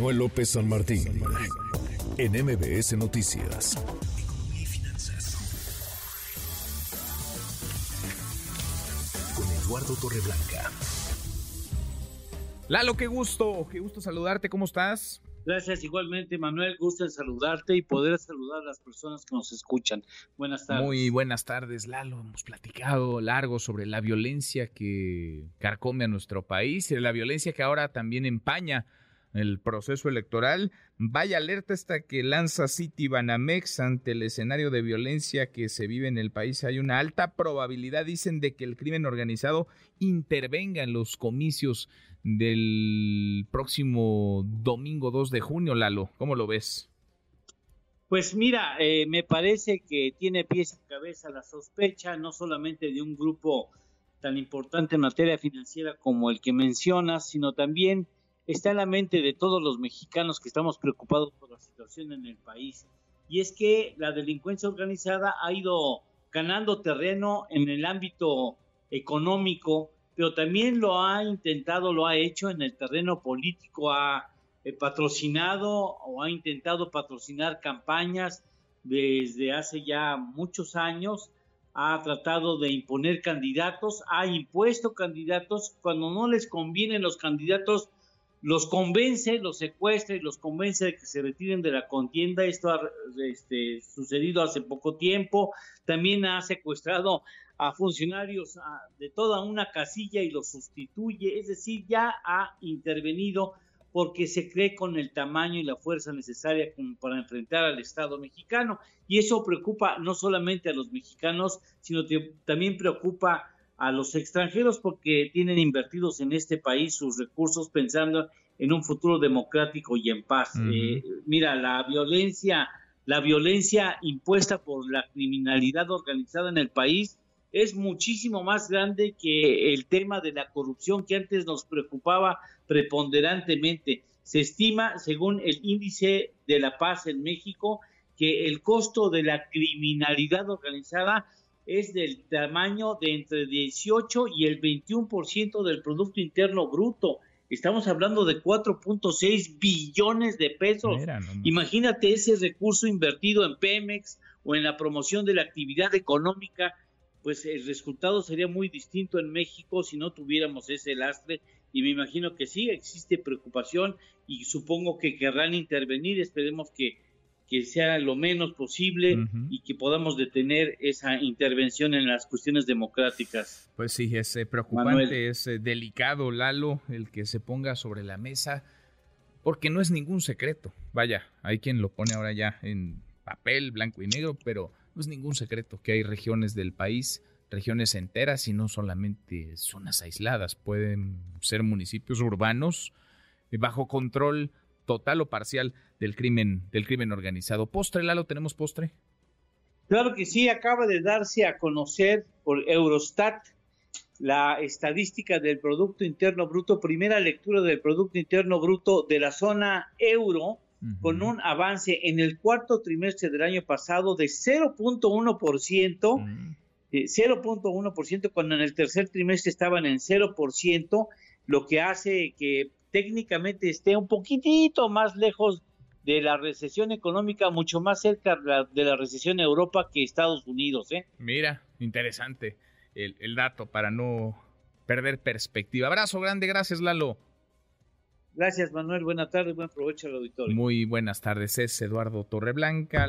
Manuel López San Martín en MBS Noticias. Economía y finanzas. Con Eduardo Torreblanca. Lalo, qué gusto, qué gusto saludarte, ¿cómo estás? Gracias igualmente, Manuel. Gusto en saludarte y poder saludar a las personas que nos escuchan. Buenas tardes. Muy buenas tardes, Lalo. Hemos platicado largo sobre la violencia que carcome a nuestro país y la violencia que ahora también empaña el proceso electoral. Vaya alerta esta que lanza City Banamex ante el escenario de violencia que se vive en el país. Hay una alta probabilidad, dicen, de que el crimen organizado intervenga en los comicios del próximo domingo 2 de junio, Lalo. ¿Cómo lo ves? Pues mira, eh, me parece que tiene pies y cabeza la sospecha, no solamente de un grupo tan importante en materia financiera como el que mencionas, sino también está en la mente de todos los mexicanos que estamos preocupados por la situación en el país. Y es que la delincuencia organizada ha ido ganando terreno en el ámbito económico, pero también lo ha intentado, lo ha hecho en el terreno político, ha eh, patrocinado o ha intentado patrocinar campañas desde hace ya muchos años, ha tratado de imponer candidatos, ha impuesto candidatos, cuando no les convienen los candidatos, los convence, los secuestra y los convence de que se retiren de la contienda. Esto ha este, sucedido hace poco tiempo. También ha secuestrado a funcionarios de toda una casilla y los sustituye, es decir, ya ha intervenido porque se cree con el tamaño y la fuerza necesaria para enfrentar al Estado mexicano. Y eso preocupa no solamente a los mexicanos, sino que también preocupa a los extranjeros porque tienen invertidos en este país sus recursos pensando en un futuro democrático y en paz. Eh, mira, la violencia, la violencia impuesta por la criminalidad organizada en el país es muchísimo más grande que el tema de la corrupción que antes nos preocupaba preponderantemente. Se estima, según el índice de la paz en México, que el costo de la criminalidad organizada es del tamaño de entre 18 y el 21% del Producto Interno Bruto. Estamos hablando de 4.6 billones de pesos. Imagínate ese recurso invertido en Pemex o en la promoción de la actividad económica pues el resultado sería muy distinto en México si no tuviéramos ese lastre y me imagino que sí existe preocupación y supongo que querrán intervenir, esperemos que, que sea lo menos posible y que podamos detener esa intervención en las cuestiones democráticas. Pues sí, es eh, preocupante, es eh, delicado, Lalo, el que se ponga sobre la mesa, porque no es ningún secreto. Vaya, hay quien lo pone ahora ya en papel, blanco y negro, pero no es ningún secreto que hay regiones del país, regiones enteras y no solamente zonas aisladas, pueden ser municipios urbanos eh, bajo control total o parcial del crimen del crimen organizado. Postre, Lalo, tenemos postre. Claro que sí, acaba de darse a conocer por Eurostat la estadística del Producto Interno Bruto, primera lectura del Producto Interno Bruto de la zona euro con un avance en el cuarto trimestre del año pasado de 0.1%, mm. 0.1% cuando en el tercer trimestre estaban en 0%, lo que hace que técnicamente esté un poquitito más lejos de la recesión económica, mucho más cerca de la recesión en Europa que Estados Unidos. ¿eh? Mira, interesante el, el dato para no perder perspectiva. Abrazo grande, gracias Lalo. Gracias, Manuel. Buenas tardes, buen provecho al auditorio. Muy buenas tardes, es Eduardo Torreblanca.